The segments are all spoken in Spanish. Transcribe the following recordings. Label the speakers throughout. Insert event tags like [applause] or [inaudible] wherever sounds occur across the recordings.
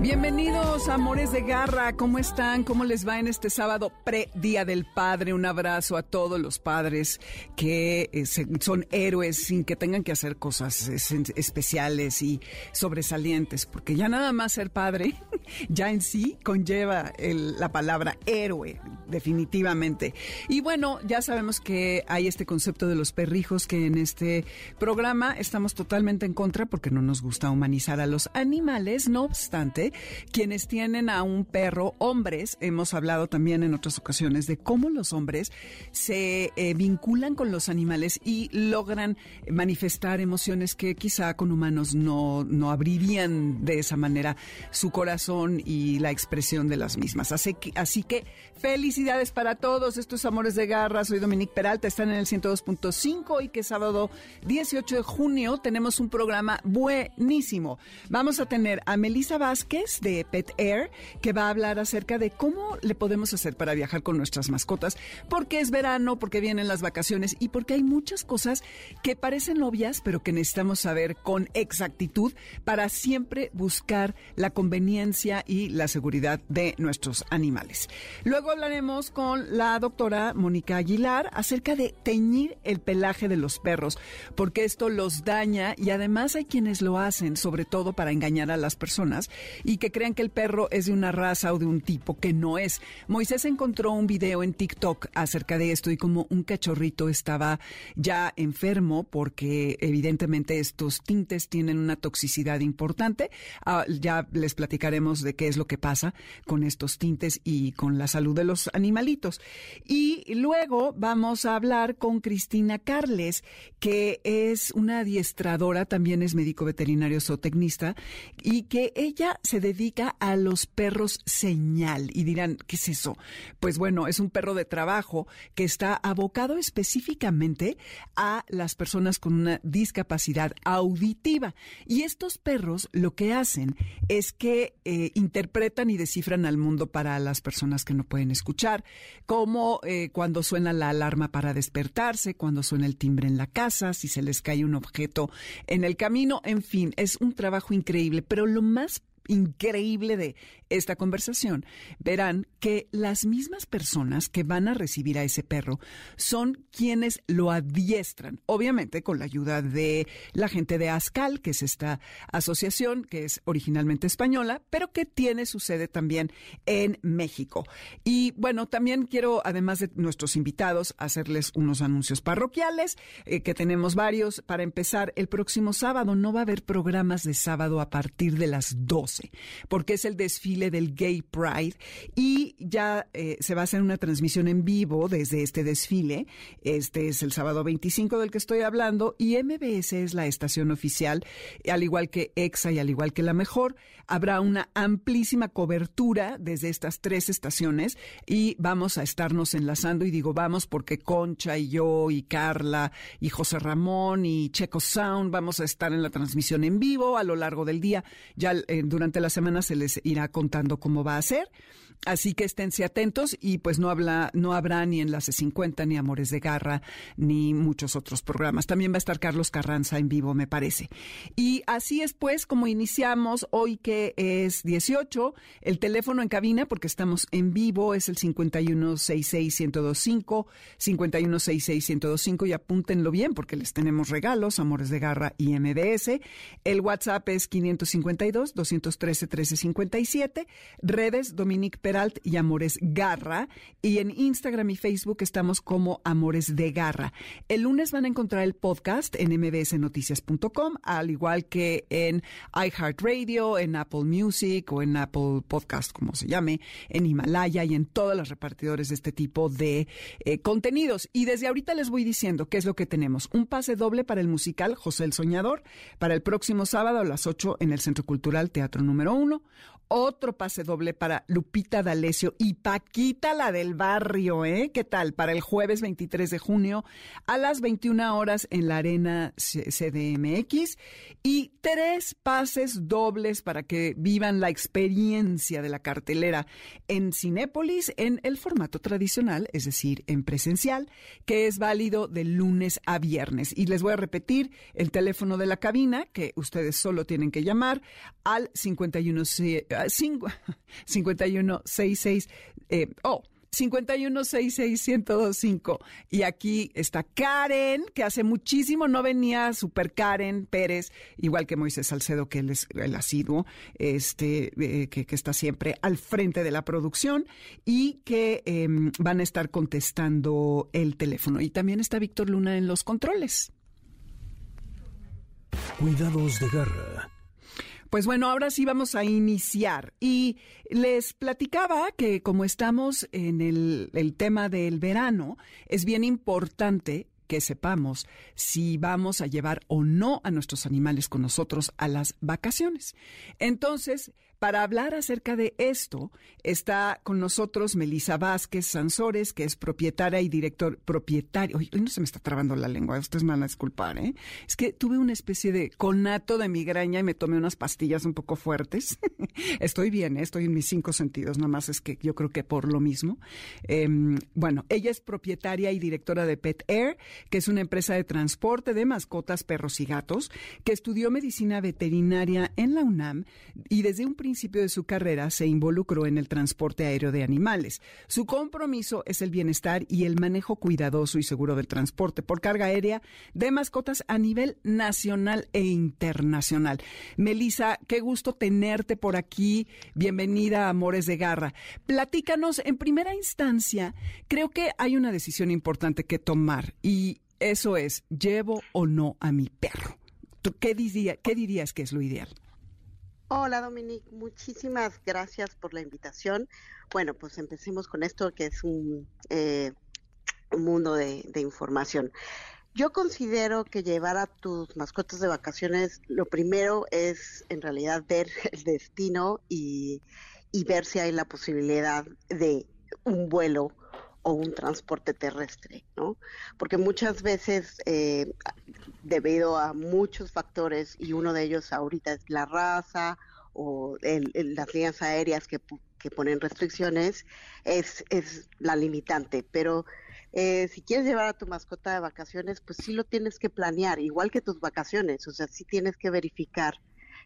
Speaker 1: Bienvenidos, amores de garra. ¿Cómo están? ¿Cómo les va en este sábado pre-Día del Padre? Un abrazo a todos los padres que eh, son héroes sin que tengan que hacer cosas especiales y sobresalientes, porque ya nada más ser padre, [laughs] ya en sí conlleva la palabra héroe, definitivamente. Y bueno, ya sabemos que hay este concepto de los perrijos que en este programa estamos totalmente en contra porque no nos gusta humanizar a los animales. No obstante, quienes tienen a un perro, hombres, hemos hablado también en otras ocasiones de cómo los hombres se eh, vinculan con los animales y logran manifestar emociones que quizá con humanos no, no abrirían de esa manera su corazón y la expresión de las mismas. Así que, así que felicidades para todos estos amores de garra. Soy Dominique Peralta, están en el 102.5 y que sábado 18 de junio tenemos un programa buenísimo. Vamos a tener a Melissa Vázquez de Pet Air, que va a hablar acerca de cómo le podemos hacer para viajar con nuestras mascotas, porque es verano, porque vienen las vacaciones y porque hay muchas cosas que parecen obvias, pero que necesitamos saber con exactitud para siempre buscar la conveniencia y la seguridad de nuestros animales. Luego hablaremos con la doctora Mónica Aguilar acerca de teñir el pelaje de los perros, porque esto los daña y además hay quienes lo hacen, sobre todo para engañar a las personas y que crean que el perro es de una raza o de un tipo que no es. Moisés encontró un video en TikTok acerca de esto y como un cachorrito estaba ya enfermo porque evidentemente estos tintes tienen una toxicidad importante. Ah, ya les platicaremos de qué es lo que pasa con estos tintes y con la salud de los animalitos. Y luego vamos a hablar con Cristina Carles, que es una adiestradora, también es médico veterinario zootecnista, y que ella se dedica a los perros señal. Y dirán, ¿qué es eso? Pues bueno, es un perro de trabajo que está abocado específicamente a las personas con una discapacidad auditiva. Y estos perros lo que hacen es que eh, interpretan y descifran al mundo para las personas que no pueden escuchar, como eh, cuando suena la alarma para despertarse, cuando suena el timbre en la casa, si se les cae un objeto en el camino, en fin, es un trabajo increíble. Pero lo más increíble de esta conversación, verán que las mismas personas que van a recibir a ese perro son quienes lo adiestran, obviamente con la ayuda de la gente de ASCAL, que es esta asociación que es originalmente española, pero que tiene su sede también en México. Y bueno, también quiero, además de nuestros invitados, hacerles unos anuncios parroquiales, eh, que tenemos varios. Para empezar, el próximo sábado no va a haber programas de sábado a partir de las 12, porque es el desfile del Gay Pride y ya eh, se va a hacer una transmisión en vivo desde este desfile. Este es el sábado 25 del que estoy hablando y MBS es la estación oficial, al igual que EXA y al igual que la mejor. Habrá una amplísima cobertura desde estas tres estaciones y vamos a estarnos enlazando y digo vamos porque Concha y yo y Carla y José Ramón y Checo Sound vamos a estar en la transmisión en vivo a lo largo del día. Ya eh, durante la semana se les irá contando cómo va a ser. Así que esténse atentos y pues no habla, no habrá ni Enlace 50, ni Amores de Garra, ni muchos otros programas. También va a estar Carlos Carranza en vivo, me parece. Y así es pues como iniciamos hoy que es 18, el teléfono en cabina, porque estamos en vivo, es el 5166-1025, 5166-1025 y apúntenlo bien porque les tenemos regalos, Amores de Garra y MBS. El WhatsApp es 552-213-1357, redes Dominique Y Amores Garra. Y en Instagram y Facebook estamos como Amores de Garra. El lunes van a encontrar el podcast en mbsnoticias.com, al igual que en iHeartRadio, en Apple Music o en Apple Podcast, como se llame, en Himalaya y en todos los repartidores de este tipo de eh, contenidos. Y desde ahorita les voy diciendo qué es lo que tenemos. Un pase doble para el musical José el Soñador para el próximo sábado a las 8 en el Centro Cultural Teatro número 1. Otro pase doble para Lupita Paquita D'Alessio y Paquita la del barrio, ¿eh? ¿Qué tal? Para el jueves 23 de junio a las 21 horas en la Arena CDMX y tres pases dobles para que vivan la experiencia de la cartelera en Cinépolis en el formato tradicional, es decir, en presencial, que es válido de lunes a viernes. Y les voy a repetir el teléfono de la cabina, que ustedes solo tienen que llamar al 51, [laughs] 5166, eh, oh, 5166125. Y aquí está Karen, que hace muchísimo no venía, super Karen Pérez, igual que Moisés Salcedo, que él es el asiduo, este, eh, que, está siempre al frente de la producción y que em, van a estar contestando el teléfono. Y también está Víctor Luna en los controles.
Speaker 2: Cuidados de garra
Speaker 1: pues bueno, ahora sí vamos a iniciar. Y les platicaba que como estamos en el, el tema del verano, es bien importante que sepamos si vamos a llevar o no a nuestros animales con nosotros a las vacaciones. Entonces, para hablar acerca de esto, está con nosotros Melisa Vázquez Sansores, que es propietaria y director propietario. Hoy, no se me está trabando la lengua, ustedes me van a disculpar, ¿eh? Es que tuve una especie de conato de migraña y me tomé unas pastillas un poco fuertes. [laughs] estoy bien, ¿eh? estoy en mis cinco sentidos, nada más es que yo creo que por lo mismo. Em, bueno, ella es propietaria y directora de Pet Air, que es una empresa de transporte de mascotas, perros y gatos, que estudió medicina veterinaria en la UNAM y desde un principio de su carrera se involucró en el transporte aéreo de animales. Su compromiso es el bienestar y el manejo cuidadoso y seguro del transporte por carga aérea de mascotas a nivel nacional e internacional. Melissa, qué gusto tenerte por aquí. Bienvenida a Amores de Garra. Platícanos, en primera instancia, creo que hay una decisión importante que tomar y eso es, ¿llevo o no a mi perro? ¿Qué, diría, qué dirías que es lo ideal?
Speaker 3: Hola Dominique, muchísimas gracias por la invitación. Bueno, pues empecemos con esto que es un, eh, mundo de, información. Yo considero que llevar a tus mascotas de vacaciones, lo primero es en realidad ver [laughs] el destino y, y ver si hay la posibilidad de un vuelo o un transporte terrestre, ¿no? Porque muchas veces, eh, debido a muchos factores, y uno de ellos ahorita es la raza o las líneas aéreas que, ponen restricciones, es, es la limitante. Pero eh, si quieres llevar a tu mascota de vacaciones, pues sí lo tienes que planear, igual que tus vacaciones, o sea, sí tienes que verificar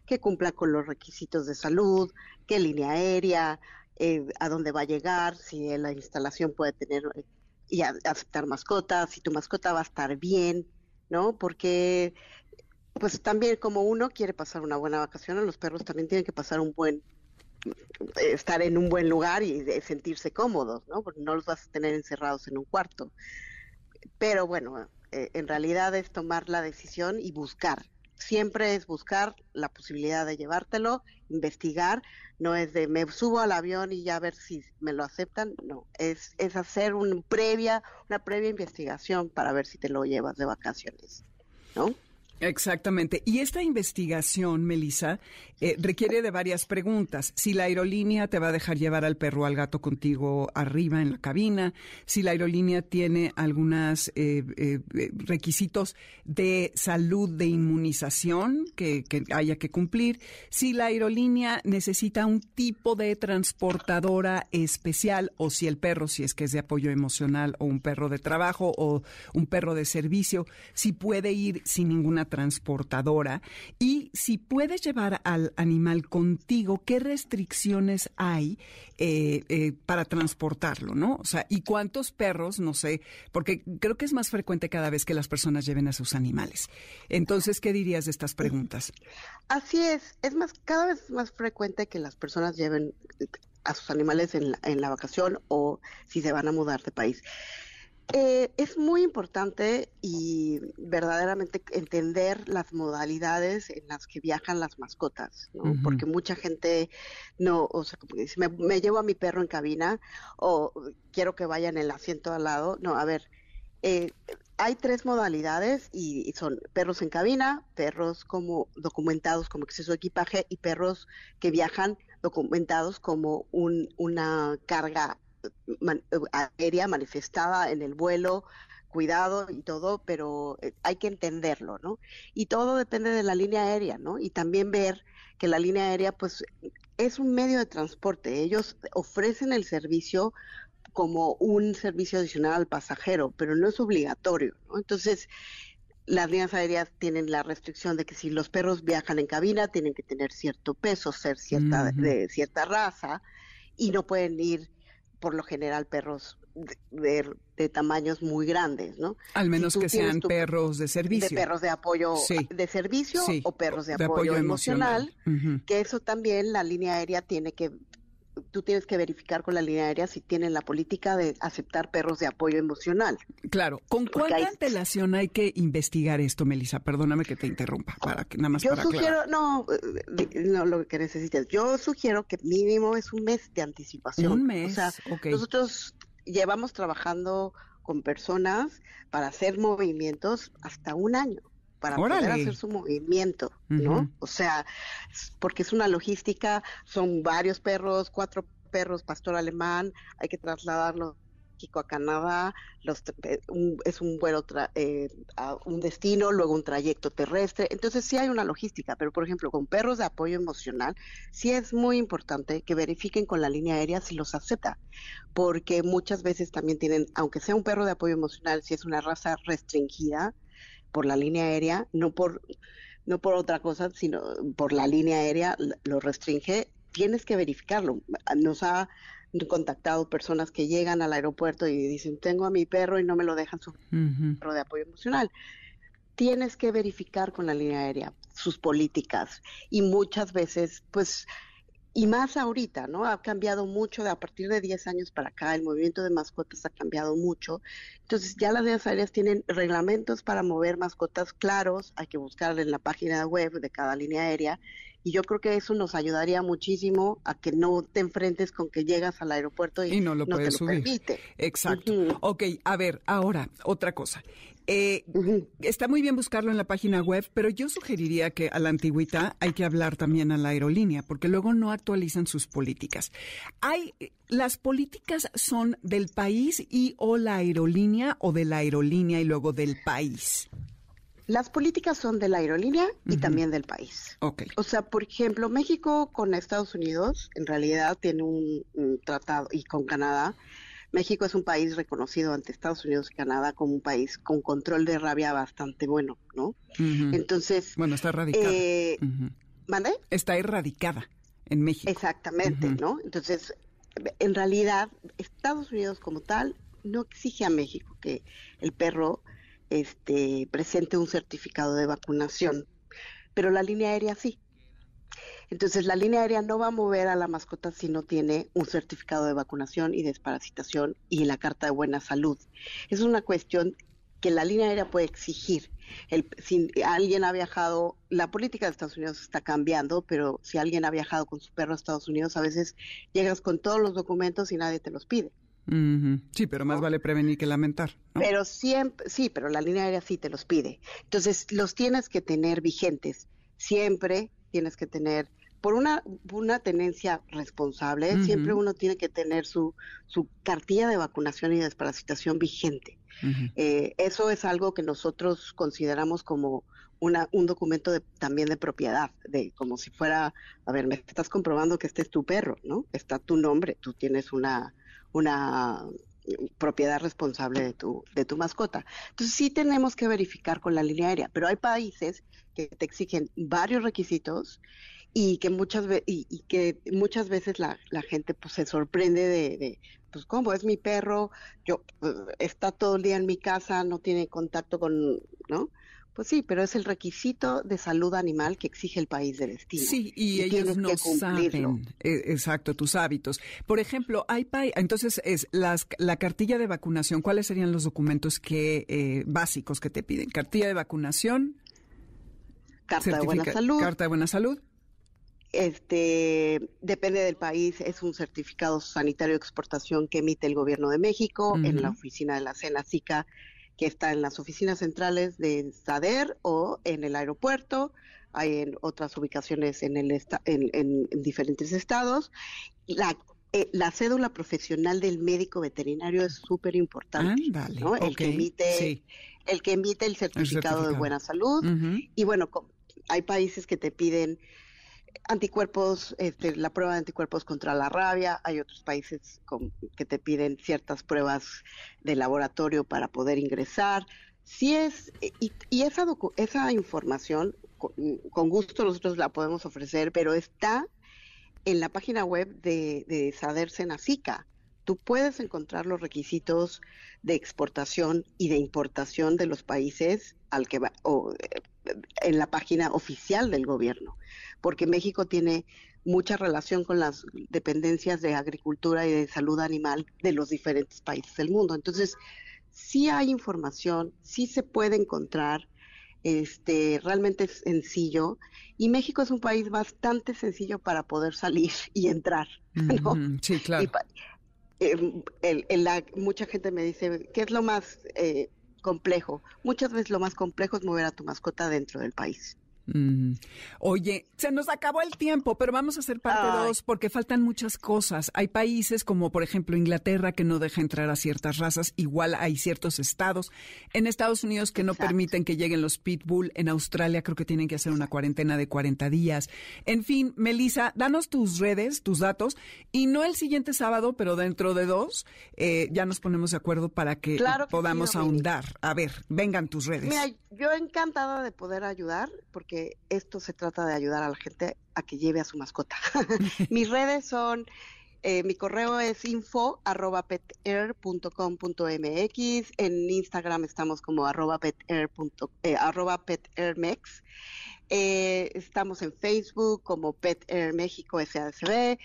Speaker 3: que cumpla con los requisitos de salud, qué línea aérea, eh, a dónde va a llegar, si la instalación puede tener eh, y aceptar mascotas, si tu mascota va a estar bien, ¿no? Porque pues también como uno quiere pasar una buena vacación, los perros también tienen que pasar un buen estar en un buen lugar y sentirse cómodos, ¿no? Porque no los vas a tener encerrados en un cuarto. Pero bueno, eh, en realidad es tomar la decisión y buscar. Siempre es buscar la posibilidad de llevártelo, investigar, no es de me subo al avión y ya ver si me lo aceptan, no, es, es hacer un previa, una previa investigación para ver si te lo llevas de vacaciones, ¿no?
Speaker 1: Exactamente. Y esta investigación, Melissa, eh, requiere de varias preguntas. Si la aerolínea te va a dejar llevar al perro o al gato contigo arriba en la cabina, si la aerolínea tiene algunos eh, eh, requisitos de salud, de inmunización que, que, haya que cumplir, si la aerolínea necesita un tipo de transportadora especial o si el perro, si es que es de apoyo emocional o un perro de trabajo o un perro de servicio, si puede ir sin ninguna transportadora y si puedes llevar al animal contigo, qué restricciones hay eh, eh, para transportarlo, ¿no? O sea, y cuántos perros, no sé, porque creo que es más frecuente cada vez que las personas lleven a sus animales. Entonces, ¿qué dirías de estas preguntas?
Speaker 3: Así es, es más, cada vez más frecuente que las personas lleven a sus animales en en la vacación o si se van a mudar de país. Eh, es muy importante y verdaderamente entender las modalidades en las que viajan las mascotas, ¿no? Porque mucha gente no, o sea, como dice, me, llevo a mi perro en cabina o quiero que vaya en el asiento al lado. No, a ver, eh, hay tres modalidades y, son perros en cabina, perros como documentados como exceso de equipaje y perros que viajan documentados como un, una carga aérea manifestada en el vuelo, cuidado y todo, pero eh, hay que entenderlo, ¿no? Y todo depende de la línea aérea, ¿no? Y también ver que la línea aérea, pues, es un medio de transporte. Ellos ofrecen el servicio como un servicio adicional al pasajero, pero no es obligatorio, ¿no? Entonces, las líneas aéreas tienen la restricción de que si los perros viajan en cabina tienen que tener cierto peso, ser cierta de cierta raza y no pueden ir por lo general perros de, tamaños muy grandes, ¿no?
Speaker 1: Al menos que sean perros de servicio.
Speaker 3: De perros de apoyo de servicio o perros de, apoyo, emocional, que eso también la línea aérea tiene que tú tienes que verificar con la línea aérea si tienen la política de aceptar perros de apoyo emocional.
Speaker 1: Claro. ¿Con cuánta antelación hay que investigar esto, Melissa? Perdóname que te interrumpa, para que nada más
Speaker 3: Yo sugiero, no, eh, no lo que necesites. Yo sugiero que mínimo es un mes de anticipación.
Speaker 1: Un mes.
Speaker 3: O sea, nosotros llevamos trabajando con personas para hacer movimientos hasta un año para poder hacer su movimiento, ¿no? O sea, porque es una logística, son varios perros, cuatro perros pastor alemán, hay que trasladarlos a Canadá, los, eh, es un vuelo, eh, a un destino, luego un trayecto terrestre. Entonces sí hay una logística, pero por ejemplo con perros de apoyo emocional, sí es muy importante que verifiquen con la línea aérea si los acepta, porque muchas veces también tienen, aunque sea un perro de apoyo emocional, si es una raza restringida, por la línea aérea, no por, no por otra cosa, sino por la línea aérea lo restringe, tienes que verificarlo. Nos ha contactado personas que llegan al aeropuerto y dicen, tengo a mi perro y no me lo dejan su perro de apoyo emocional. Tienes que verificar con la línea aérea sus políticas y muchas veces, pues, y más ahorita, ¿no? Ha cambiado mucho, a partir de 10 años para acá, el movimiento de mascotas ha cambiado mucho. Entonces ya las aéreas tienen reglamentos para mover mascotas claros, hay que buscar en la página web de cada línea aérea. Y yo creo que eso nos ayudaría muchísimo a que no te enfrentes con que llegas al aeropuerto y,
Speaker 1: no lo puedes te lo subir.
Speaker 3: Permite.
Speaker 1: Exacto. Ok, a ver, ahora, otra cosa. Eh, está muy bien buscarlo en la página web, pero yo sugeriría que a la antigüita hay que hablar también a la aerolínea, porque luego no actualizan sus políticas. Hay, las políticas son del país y o la aerolínea o de la aerolínea y luego del país.
Speaker 3: Las políticas son de la aerolínea y también del país.
Speaker 1: Okay.
Speaker 3: O sea, por ejemplo, México con Estados Unidos en realidad tiene un tratado y con Canadá México es un país reconocido ante Estados Unidos y Canadá como un país con control de rabia bastante bueno, ¿no? Entonces...
Speaker 1: Bueno, está erradicada.
Speaker 3: Eh, ¿Mande?
Speaker 1: Está erradicada en México.
Speaker 3: Exactamente, ¿no? Entonces, en realidad, Estados Unidos como tal no exige a México que el perro este, presente un certificado de vacunación, pero la línea aérea sí. Entonces, la línea aérea no va a mover a la mascota si no tiene un certificado de vacunación y desparasitación y la carta de buena salud. Es una cuestión que la línea aérea puede exigir. El, si alguien ha viajado, la política de Estados Unidos está cambiando, pero si alguien ha viajado con su perro a Estados Unidos, a veces llegas con todos los documentos y nadie te los pide.
Speaker 1: Sí, pero más vale prevenir que lamentar.
Speaker 3: Pero siempre, sí, pero la línea aérea sí te los pide. Entonces, los tienes que tener vigentes siempre tienes que tener, por una, una tenencia responsable, siempre uno tiene que tener su, su cartilla de vacunación y desparasitación vigente. Eh, eso es algo que nosotros consideramos como una, un documento de, también de propiedad, de como si fuera, a ver, me estás comprobando que este es tu perro, ¿no? Está tu nombre, tú tienes una, una propiedad responsable de tu, de tu mascota. Entonces sí tenemos que verificar con la línea aérea, pero hay países que te exigen varios requisitos y que muchas veces y, que muchas veces la, gente pues se sorprende de, pues cómo es mi perro yo pues, está todo el día en mi casa no tiene contacto con no pues sí, pero es el requisito de salud animal que exige el país de destino.
Speaker 1: Sí, y, ellos no saben, e, exacto, tus hábitos. Por ejemplo, hay entonces es las, la cartilla de vacunación. ¿Cuáles serían los documentos que eh, básicos que te piden? Cartilla de vacunación,
Speaker 3: Carta de buena salud.
Speaker 1: Carta de buena salud.
Speaker 3: Este, depende del país, es un certificado sanitario de exportación que emite el gobierno de México en la oficina de la SICA, que está en las oficinas centrales de SADER o en el aeropuerto. hay en otras ubicaciones en, el en, diferentes estados. La, eh, la cédula profesional del médico veterinario es súper importante. ¿no? El, que emite, el que emite el certificado, de buena salud. Y bueno, hay países que te piden anticuerpos, este, la prueba de anticuerpos contra la rabia, hay otros países que te piden ciertas pruebas de laboratorio para poder ingresar. Si es, y, esa, esa información, con, gusto nosotros la podemos ofrecer, pero está en la página web de, de Sader Senacica. Tú puedes encontrar los requisitos de exportación y de importación de los países al que va, o, eh, en la página oficial del gobierno porque México tiene mucha relación con las dependencias de agricultura y de salud animal de los diferentes países del mundo. Entonces, sí hay información, sí se puede encontrar, este, realmente es sencillo y México es un país bastante sencillo para poder salir [laughs] y entrar,
Speaker 1: Sí, claro.
Speaker 3: Eh, mucha gente me dice, ¿qué es lo más eh, complejo? Muchas veces lo más complejo es mover a tu mascota dentro del país.
Speaker 1: Oye, se nos acabó el tiempo, pero vamos a hacer parte dos porque faltan muchas cosas. Hay países como por ejemplo Inglaterra que no deja entrar a ciertas razas, igual hay ciertos estados en Estados Unidos que no permiten que lleguen los pitbull, en Australia creo que tienen que hacer una cuarentena de 40 días. En fin, Melissa, danos tus redes, tus datos y no el siguiente sábado, pero dentro de dos eh, ya nos ponemos de acuerdo para que, podamos ahondar. A ver, vengan tus redes.
Speaker 3: Mira, yo encantada de poder ayudar porque esto se trata de ayudar a la gente a que lleve a su mascota. [laughs] Mis redes son, eh, mi correo es info arroba mx en Instagram estamos como arroba petair, eh, petairmex, eh, estamos en Facebook como Pet Air México SASB,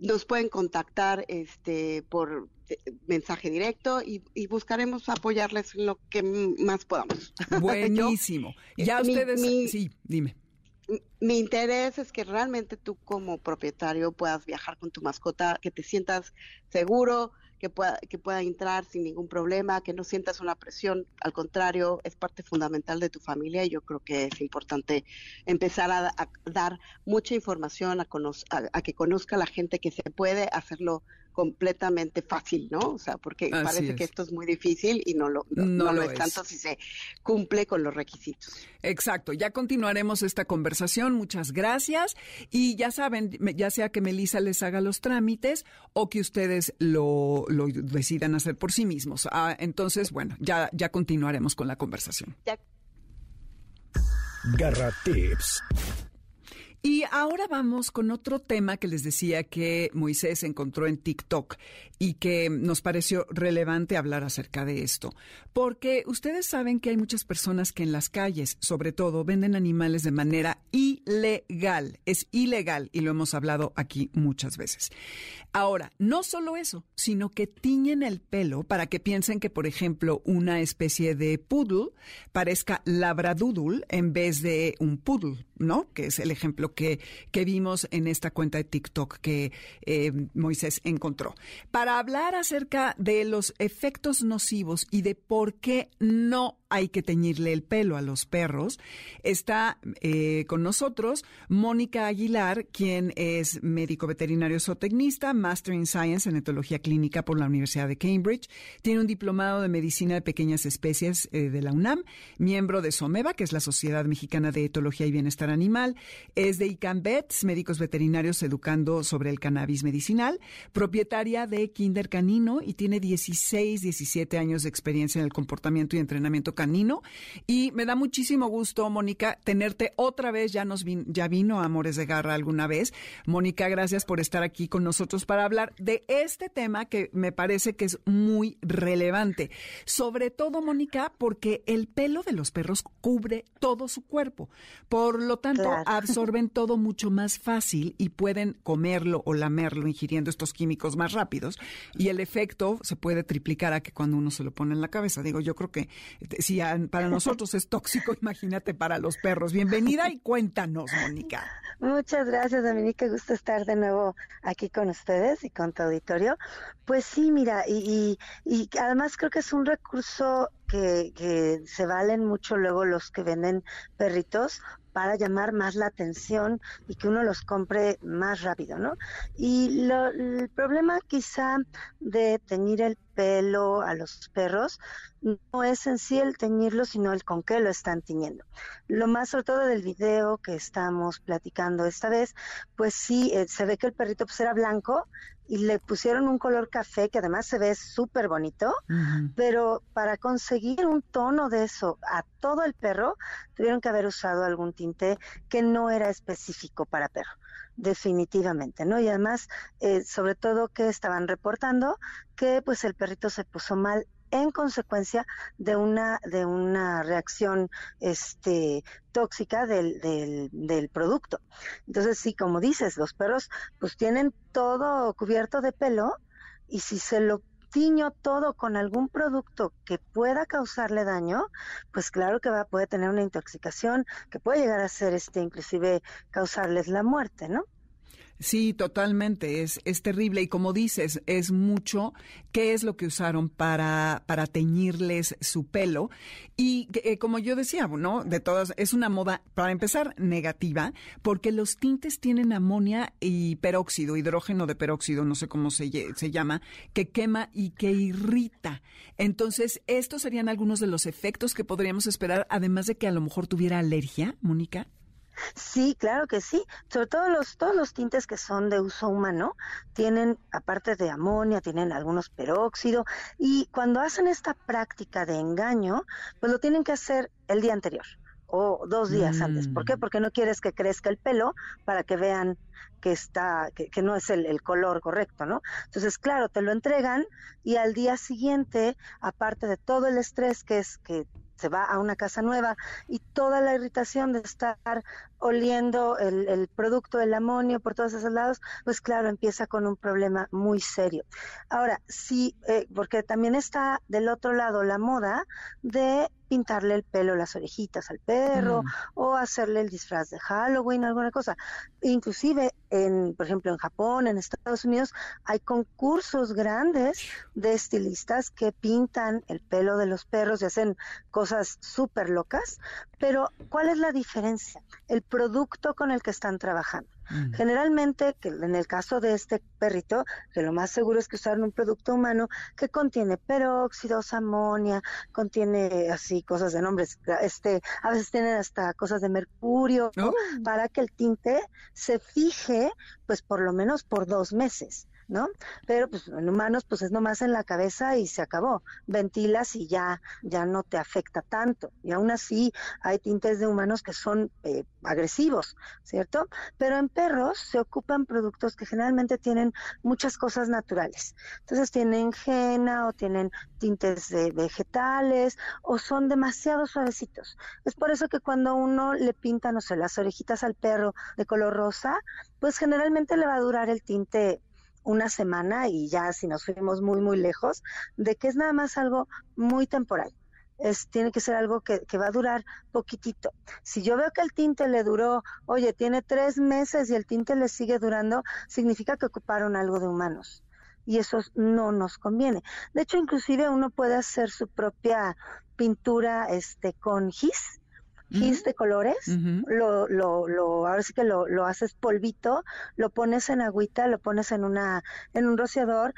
Speaker 3: nos pueden contactar este por mensaje directo y, buscaremos apoyarles en lo que más podamos. [laughs]
Speaker 1: Buenísimo. ya ustedes, sí, dime.
Speaker 3: Mi interés es que realmente tú como propietario puedas viajar con tu mascota, que te sientas seguro, que pueda, que pueda entrar sin ningún problema, que no sientas una presión, al contrario, es parte fundamental de tu familia y yo creo que es importante empezar a, dar mucha información, a, a, que conozca la gente que se puede hacerlo completamente fácil, ¿no? O sea, porque parece que esto es muy difícil y no lo, no, lo, es, tanto si se cumple con los requisitos.
Speaker 1: Exacto, ya continuaremos esta conversación, muchas gracias y ya saben, ya sea que Melissa les haga los trámites o que ustedes lo, lo decidan hacer por sí mismos. Ah, entonces, bueno, ya, ya continuaremos con la conversación.
Speaker 2: Garra Tips.
Speaker 1: Y ahora vamos con otro tema que les decía que Moisés encontró en TikTok y que nos pareció relevante hablar acerca de esto. Porque ustedes saben que hay muchas personas que en las calles, sobre todo, venden animales de manera ilegal. Es ilegal y lo hemos hablado aquí muchas veces. Ahora, no solo eso, sino que tiñen el pelo para que piensen que, por ejemplo, una especie de poodle parezca labradoodle en vez de un poodle, ¿no? Que es el ejemplo que, que vimos en esta cuenta de TikTok que eh, Moisés encontró. Para hablar acerca de los efectos nocivos y de por qué no hay que teñirle el pelo a los perros. Está eh, con nosotros Mónica Aguilar, quien es médico veterinario zootecnista, Master in Science en etología clínica por la Universidad de Cambridge. Tiene un diplomado de medicina de pequeñas especies eh, de la UNAM, miembro de SOMEVA, que es la Sociedad Mexicana de Etología y Bienestar Animal. Es de ICANVETS, médicos veterinarios educando sobre el cannabis medicinal, propietaria de Kinder Canino y tiene 16, 17 años de experiencia en el comportamiento y entrenamiento canino. Y me da muchísimo gusto, Mónica, tenerte otra vez. Ya nos ya vino Amores de Garra alguna vez. Mónica, gracias por estar aquí con nosotros para hablar de este tema que me parece que es muy relevante. Sobre todo, Mónica, porque el pelo de los perros cubre todo su cuerpo. Por lo tanto, absorben todo mucho más fácil y pueden comerlo o lamerlo ingiriendo estos químicos más rápidos. Y el efecto se puede triplicar a que cuando uno se lo pone en la cabeza. Digo, yo creo que si para [laughs] nosotros es tóxico, imagínate para los perros. Bienvenida y cuéntanos, Mónica.
Speaker 4: Muchas gracias, Dominique. Gusto estar de nuevo aquí con ustedes y con tu auditorio. Pues sí, mira, y, y, y además creo que es un recurso que, se valen mucho luego los que venden perritos para llamar más la atención y que uno los compre más rápido, ¿no? Y lo, el problema quizá de teñir el pelo a los perros no es en sí el teñirlo, sino el con qué lo están tiñendo. Lo más sobre todo del video que estamos platicando esta vez, pues sí, eh, se ve que el perrito pues era blanco y le pusieron un color café que además se ve súper bonito, pero para conseguir un tono de eso a todo el perro, tuvieron que haber usado algún tinte que no era específico para perro definitivamente, ¿no? Y además, eh, sobre todo que estaban reportando que pues el perrito se puso mal en consecuencia de una, de una reacción este, tóxica del, del, del, producto. Entonces, sí, como dices, los perros pues tienen todo cubierto de pelo y si se lo tiño todo con algún producto que pueda causarle daño, pues claro que va, puede tener una intoxicación que puede llegar a ser este inclusive causarles la muerte, ¿no?
Speaker 1: Sí, totalmente. Es, es terrible. Y como dices, es mucho. ¿Qué es lo que usaron para, para teñirles su pelo? Y eh, como yo decía, ¿no? De todas, es una moda, para empezar, negativa, porque los tintes tienen amonia y peróxido, hidrógeno de peróxido, no sé cómo se, se llama, que quema y que irrita. Entonces, estos serían algunos de los efectos que podríamos esperar, además de que a lo mejor tuviera alergia, Mónica.
Speaker 4: Sí, claro que sí. Sobre todo los, todos los tintes que son de uso humano tienen, aparte de amonia, tienen algunos peróxido. Y cuando hacen esta práctica de engaño, pues lo tienen que hacer el día anterior o dos días antes. ¿Por qué? Mm. Porque no quieres que crezca el pelo para que vean que está, que, que no es el, el, color correcto, ¿no? Entonces, claro, te lo entregan y al día siguiente, aparte de todo el estrés que es que se va a una casa nueva y toda la irritación de estar oliendo el, el, producto del amonio por todos esos lados, pues claro, empieza con un problema muy serio. Ahora, sí, eh, porque también está del otro lado la moda de pintarle el pelo, las orejitas al perro, mm. o hacerle el disfraz de Halloween, alguna cosa. Inclusive, en, por ejemplo, en Japón, en Estados Unidos, hay concursos grandes de estilistas que pintan el pelo de los perros y hacen cosas súper locas. Pero, ¿cuál es la diferencia? El producto con el que están trabajando. Mm. Generalmente, que en el caso de este perrito, que lo más seguro es que usaron un producto humano que contiene peróxidos, amonia, contiene así cosas de nombres, este, a veces tienen hasta cosas de mercurio, oh. para que el tinte se fije, pues por lo menos por dos meses. ¿No? Pero pues en humanos pues es nomás en la cabeza y se acabó. Ventilas y ya ya no te afecta tanto. Y aún así hay tintes de humanos que son eh, agresivos, ¿cierto? Pero en perros se ocupan productos que generalmente tienen muchas cosas naturales. Entonces tienen henna o tienen tintes de vegetales o son demasiado suavecitos. Es por eso que cuando uno le pinta, no sé, las orejitas al perro de color rosa, pues generalmente le va a durar el tinte una semana y ya si nos fuimos muy, muy lejos, de que es nada más algo muy temporal. Es, tiene que ser algo que, que, va a durar poquitito. Si yo veo que el tinte le duró, oye, tiene tres meses y el tinte le sigue durando, significa que ocuparon algo de humanos. Y eso no nos conviene. De hecho, inclusive uno puede hacer su propia pintura este, con gis, gis de colores, lo, lo, lo, ahora sí que lo, lo haces polvito, lo pones en agüita, lo pones en una, en un rociador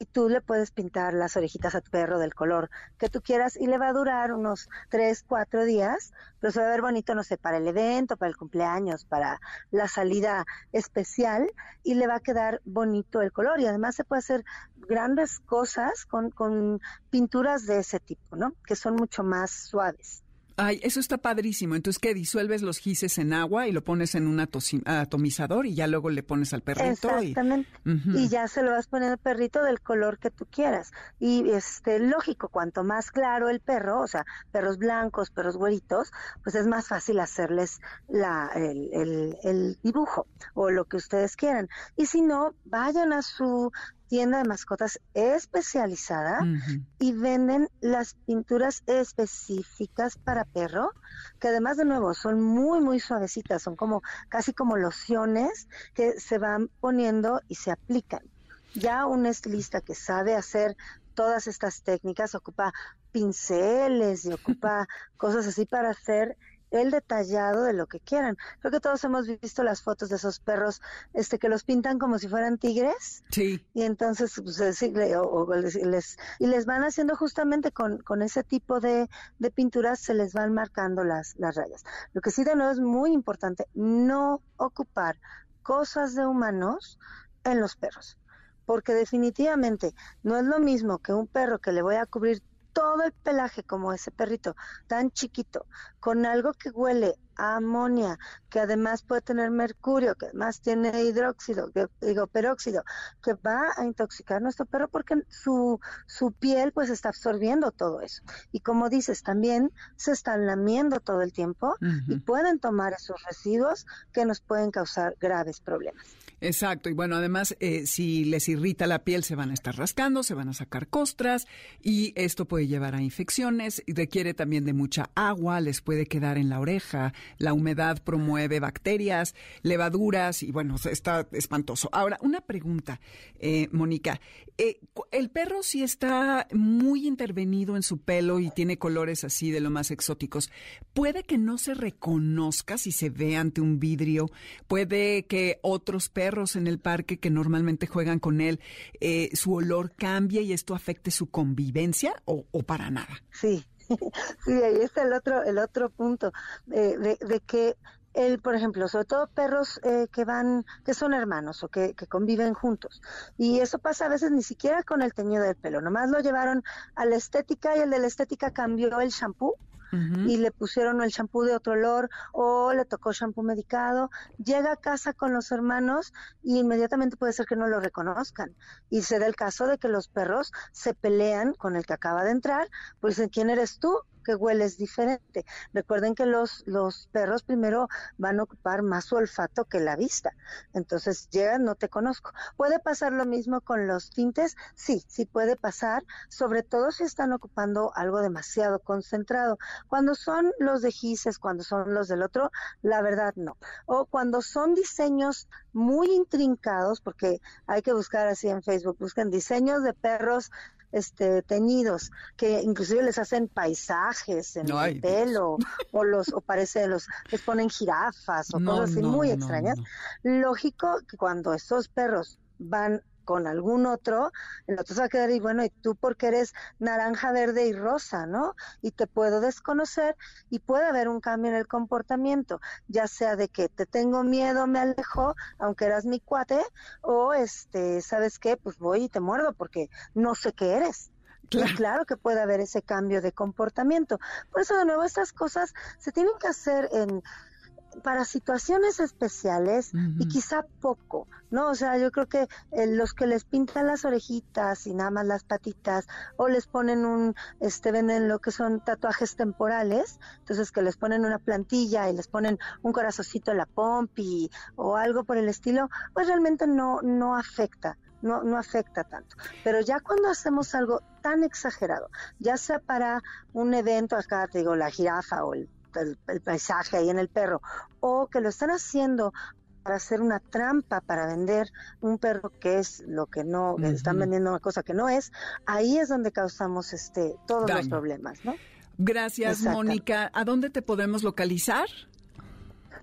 Speaker 4: y tú le puedes pintar las orejitas a tu perro del color que tú quieras y le va a durar unos tres, cuatro días, pero se va a ver bonito, no sé, para el evento, para el cumpleaños, para la salida especial y le va a quedar bonito el color y además se puede hacer grandes cosas con, con pinturas de ese tipo, ¿no? Que son mucho más suaves.
Speaker 1: Ay, eso está padrísimo. Entonces, ¿qué? Disuelves los gises en agua y lo pones en un atomizador y ya luego le pones al perrito.
Speaker 4: Exactamente. Y... ya se lo vas poniendo al perrito del color que tú quieras. Y este, lógico, cuanto más claro el perro, o sea, perros blancos, perros güeritos, pues es más fácil hacerles la, el, el, el dibujo o lo que ustedes quieran. Y si no, vayan a su tienda de mascotas especializada y venden las pinturas específicas para perro, que además de nuevo son muy, muy suavecitas, son como casi como lociones que se van poniendo y se aplican. Ya un estilista que sabe hacer todas estas técnicas, ocupa pinceles y ocupa [laughs] cosas así para hacer el detallado de lo que quieran. Creo que todos hemos visto las fotos de esos perros este que los pintan como si fueran tigres.
Speaker 1: Sí.
Speaker 4: Y entonces pues, les, y les van haciendo justamente con, con ese tipo de, de, pinturas se les van marcando las, las rayas. Lo que sí de nuevo es muy importante, no ocupar cosas de humanos en los perros. Porque definitivamente no es lo mismo que un perro que le voy a cubrir todo el pelaje como ese perrito tan chiquito, con algo que huele a amonia, que además puede tener mercurio, que además tiene hidróxido, que, digo, peróxido, que va a intoxicar nuestro perro porque su, su piel pues está absorbiendo todo eso. Y como dices, también se están lamiendo todo el tiempo y pueden tomar esos residuos que nos pueden causar graves problemas.
Speaker 1: Exacto, y bueno, además, eh, si les irrita la piel, se van a estar rascando, se van a sacar costras, y esto puede llevar a infecciones, requiere también de mucha agua, les puede quedar en la oreja, la humedad promueve bacterias, levaduras, y bueno, está espantoso. Ahora, una pregunta, eh, Mónica, eh, el perro si está muy intervenido en su pelo y tiene colores así de lo más exóticos, puede que no se reconozca si se ve ante un vidrio, puede que otros perros en el parque que normalmente juegan con él, eh, su olor cambia y esto afecte su convivencia para nada?
Speaker 4: Sí, [laughs] sí, ahí está el otro, el otro punto, eh, de, que él, por ejemplo, sobre todo perros eh, que van, que son hermanos o que, que, conviven juntos. Y eso pasa a veces ni siquiera con el teñido del pelo, nomás lo llevaron a la estética y el de la estética cambió el shampoo y le pusieron el champú de otro olor o le tocó champú medicado, llega a casa con los hermanos y inmediatamente puede ser que no lo reconozcan. Y se da el caso de que los perros se pelean con el que acaba de entrar, pues ¿quién eres tú? Que hueles diferente. Recuerden que los, los perros primero van a ocupar más su olfato que la vista. Entonces llegan, no te conozco. ¿Puede pasar lo mismo con los tintes? Sí, sí puede pasar, sobre todo si están ocupando algo demasiado concentrado. Cuando son los de gises, cuando son los del otro, la verdad no. O cuando son diseños muy intrincados, porque hay que buscar así en Facebook, buscan diseños de perros este teñidos que inclusive les hacen paisajes en el pelo [laughs] o los o parece los les ponen jirafas o cosas así muy extrañas. lógico que cuando esos perros van con algún otro, el otro se va a quedar y bueno, y tú porque eres naranja, verde y rosa, ¿no? Y te puedo desconocer y puede haber un cambio en el comportamiento, ya sea de que te tengo miedo, me alejo, aunque eras mi cuate, o este, ¿sabes qué? Pues voy y te muerdo porque no sé qué eres. Claro. claro que puede haber ese cambio de comportamiento. Por eso, de nuevo, estas cosas se tienen que hacer en, para situaciones especiales y quizá poco, ¿no? O sea, yo creo que eh, los que les pintan las orejitas y nada más las patitas o les ponen un, este, venden lo que son tatuajes temporales, entonces que les ponen una plantilla y les ponen un corazoncito en la pompi o algo por el estilo, pues realmente no, no afecta. No, no afecta tanto. Pero ya cuando hacemos algo tan exagerado, ya sea para un evento, acá te digo, la jirafa o el el, paisaje ahí en el perro, o que lo están haciendo para hacer una trampa para vender un perro que es lo que no, están vendiendo una cosa que no es, ahí es donde causamos este todos los problemas, ¿no?
Speaker 1: Gracias, Mónica. ¿A dónde te podemos localizar?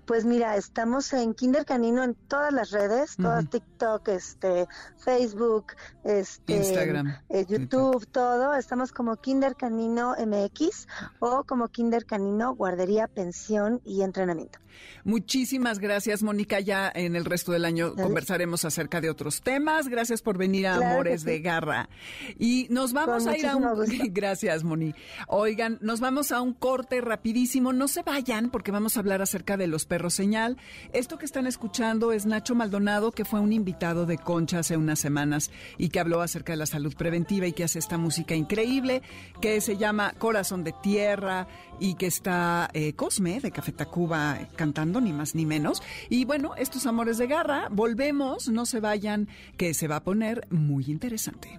Speaker 4: Pues mira, estamos en Kinder Canino en todas las redes, todas TikTok, este, Facebook, este,
Speaker 1: Instagram,
Speaker 4: eh, YouTube, todo. Estamos como Kinder Canino MX o como Kinder Canino Guardería, Pensión y Entrenamiento.
Speaker 1: Muchísimas gracias, Mónica. Ya en el resto del año conversaremos acerca de otros temas. Gracias por venir a Amores de Garra. Y nos vamos a ir a un... [laughs] Gracias, Moni. Oigan, nos vamos a un corte rapidísimo. No se vayan porque vamos a hablar acerca de los perros señal. Esto que están escuchando es Nacho Maldonado, que fue un invitado de Concha hace unas semanas y que habló acerca de la salud preventiva y que hace esta música increíble que se llama Corazón de Tierra y que está eh, Cosme de Café Tacuba cantando, ni más ni menos. Y bueno, estos amores de garra, volvemos, no se vayan, que se va a poner muy interesante.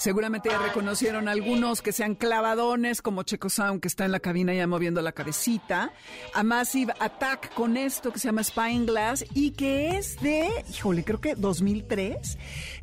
Speaker 1: Seguramente ya reconocieron algunos que sean clavadones, como Checo Sound, que está en la cabina ya moviendo la cabecita. A Massive Attack con esto que se llama Spine Glass y que es de, híjole, creo que 2003.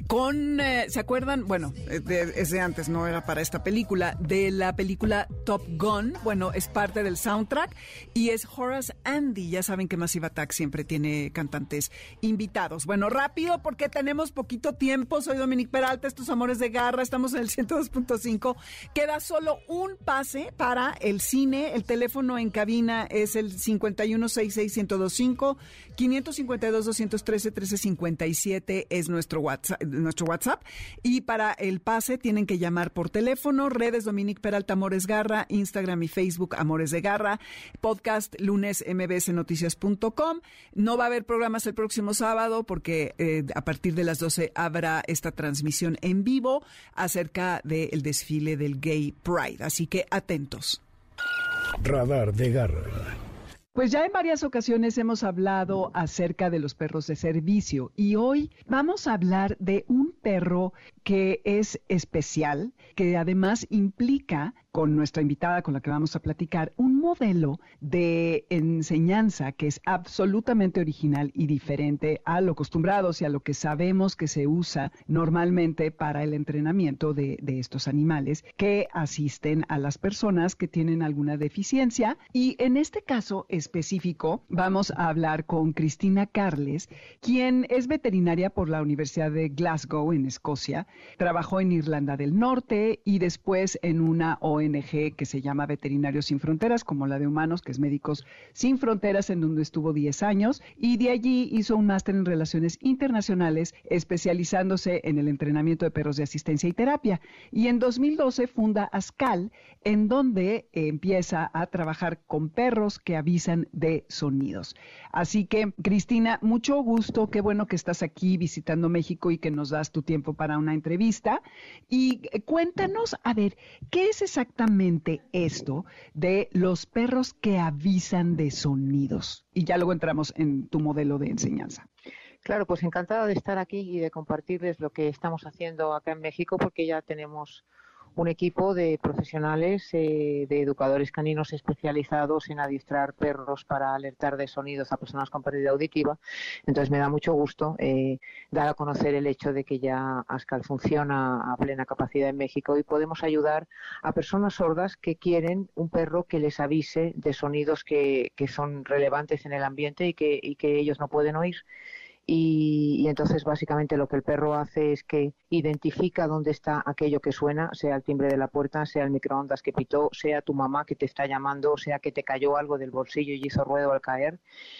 Speaker 1: Con, eh, ¿se acuerdan? Bueno, es de antes, no era para esta película, de la película Top Gun. Bueno, es parte del soundtrack y es Horace Andy. Ya saben que Massive Attack siempre tiene cantantes invitados. Bueno, rápido porque tenemos poquito tiempo. Soy Dominique Peralta, estos amores de garra estamos en el 102.5. Queda solo un pase para el cine. El teléfono en cabina es el 5166125, 552-213-1357 es nuestro WhatsApp, nuestro WhatsApp. Y para el pase tienen que llamar por teléfono, redes Dominique Peralta Amores Garra, Instagram y Facebook Amores de Garra, podcast lunes mbsnoticias.com. No va a haber programas el próximo sábado porque eh, a partir de las 12 habrá esta transmisión en vivo acerca del desfile del Gay Pride. Así que atentos.
Speaker 2: Radar de Garra.
Speaker 1: Pues ya en varias ocasiones hemos hablado acerca de los perros de servicio y hoy vamos a hablar de un perro que es especial, que además implica con nuestra invitada con la que vamos a platicar, un modelo de enseñanza que es absolutamente original y diferente a lo acostumbrado y a lo que sabemos que se usa normalmente para el entrenamiento de, de estos animales que asisten a las personas que tienen alguna deficiencia. Y en este caso específico, vamos a hablar con Cristina Carles, quien es veterinaria por la Universidad de Glasgow en Escocia, trabajó en Irlanda del Norte y después en una ONG que se llama Veterinarios Sin Fronteras, como la de humanos, que es Médicos Sin Fronteras, en donde estuvo 10 años, y de allí hizo un máster en Relaciones Internacionales, especializándose en el entrenamiento de perros de asistencia y terapia. Y en 2012 funda ASCAL, en donde empieza a trabajar con perros que avisan de sonidos. Así que, Cristina, mucho gusto, qué bueno que estás aquí visitando México y que nos das tu tiempo para una entrevista. Y eh, cuéntanos, a ver, ¿qué es exactamente exactamente esto de los perros que avisan de sonidos. Y ya luego entramos en tu modelo de enseñanza.
Speaker 5: Claro, pues encantada de estar aquí y de compartirles lo que estamos haciendo acá en México porque ya tenemos un equipo de profesionales, eh, de educadores caninos especializados en adiestrar perros para alertar de sonidos a personas con pérdida auditiva. Entonces me da mucho gusto eh, dar a conocer el hecho de que ya ASCAL funciona a plena capacidad en México y podemos ayudar a personas sordas que quieren un perro que les avise de sonidos que, que son relevantes en el ambiente y que, y que ellos no pueden oír. Y, entonces básicamente lo que el perro hace es que identifica dónde está aquello que suena, sea el timbre de la puerta, sea el microondas que pitó, sea tu mamá que te está llamando, sea que te cayó algo del bolsillo y hizo ruedo al caer,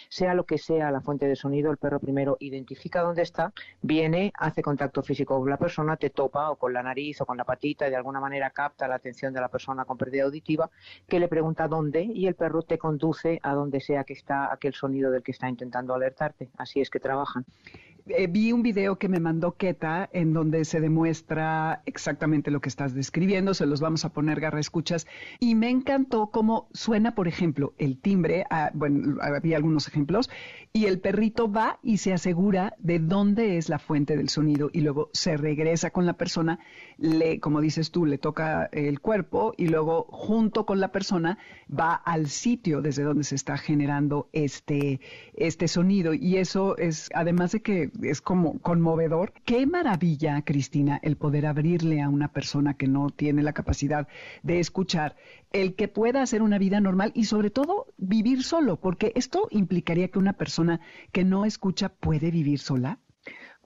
Speaker 5: sea lo que sea la fuente de sonido, el perro primero identifica dónde está, viene, hace contacto físico con la persona, te topa o con la nariz o con la patita y de alguna manera capta la atención de la persona con pérdida auditiva, que le pregunta dónde y el perro te conduce a donde sea que está aquel sonido del que está intentando alertarte. Así es que trabaja machen.
Speaker 1: Eh, vi un video que me mandó Keta en donde se demuestra exactamente lo que estás describiendo, se los vamos a poner garra escuchas y me encantó cómo suena, por ejemplo, el timbre, ah, bueno, había algunos ejemplos, y el perrito va y se asegura de dónde es la fuente del sonido y luego se regresa con la persona, le, como dices tú, le toca el cuerpo y luego junto con la persona va al sitio desde donde se está generando este, este sonido. Y eso es además de que es como conmovedor, qué maravilla, Cristina, el poder abrirle a una persona que no tiene la capacidad de escuchar, el que pueda hacer una vida normal y sobre todo vivir solo, porque esto implicaría que una persona que no escucha puede vivir sola.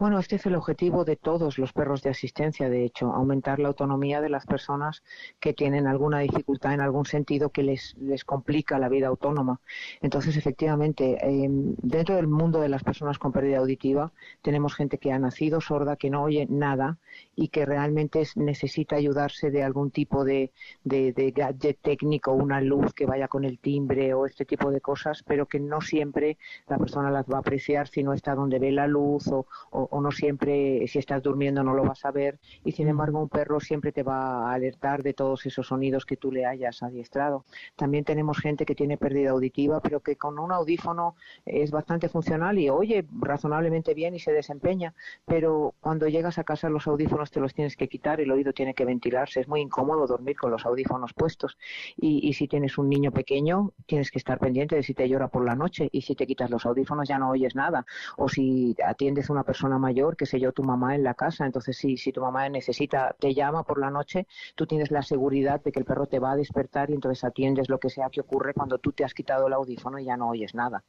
Speaker 5: Bueno, este es el objetivo de todos los perros de asistencia, de hecho, aumentar la autonomía de las personas que tienen alguna dificultad en algún sentido que les, les complica la vida autónoma. Entonces, efectivamente, em, dentro del mundo de las personas con pérdida auditiva, tenemos gente que ha nacido sorda, que no oye nada y que realmente necesita ayudarse de algún tipo de, de, gadget técnico, una luz que vaya con el timbre o este tipo de cosas, pero que no siempre la persona las va a apreciar si no está donde ve la luz o o no siempre, si estás durmiendo no lo vas a ver y sin embargo un perro siempre te va a alertar de todos esos sonidos que tú le hayas adiestrado. También tenemos gente que tiene pérdida auditiva pero que con un audífono es bastante funcional y oye razonablemente bien y se desempeña, pero cuando llegas a casa los audífonos te los tienes que quitar, el oído tiene que ventilarse, es muy incómodo dormir con los audífonos puestos y, y si tienes un niño pequeño tienes que estar pendiente de si te llora por la noche y si te quitas los audífonos ya no oyes nada o si atiendes a una persona mayor, que sé yo, tu mamá en la casa, entonces si, si tu mamá necesita, te llama por la noche, tú tienes la seguridad de que el perro te va a despertar y entonces atiendes lo que sea que ocurre cuando tú te has quitado el audífono y ya no oyes nada.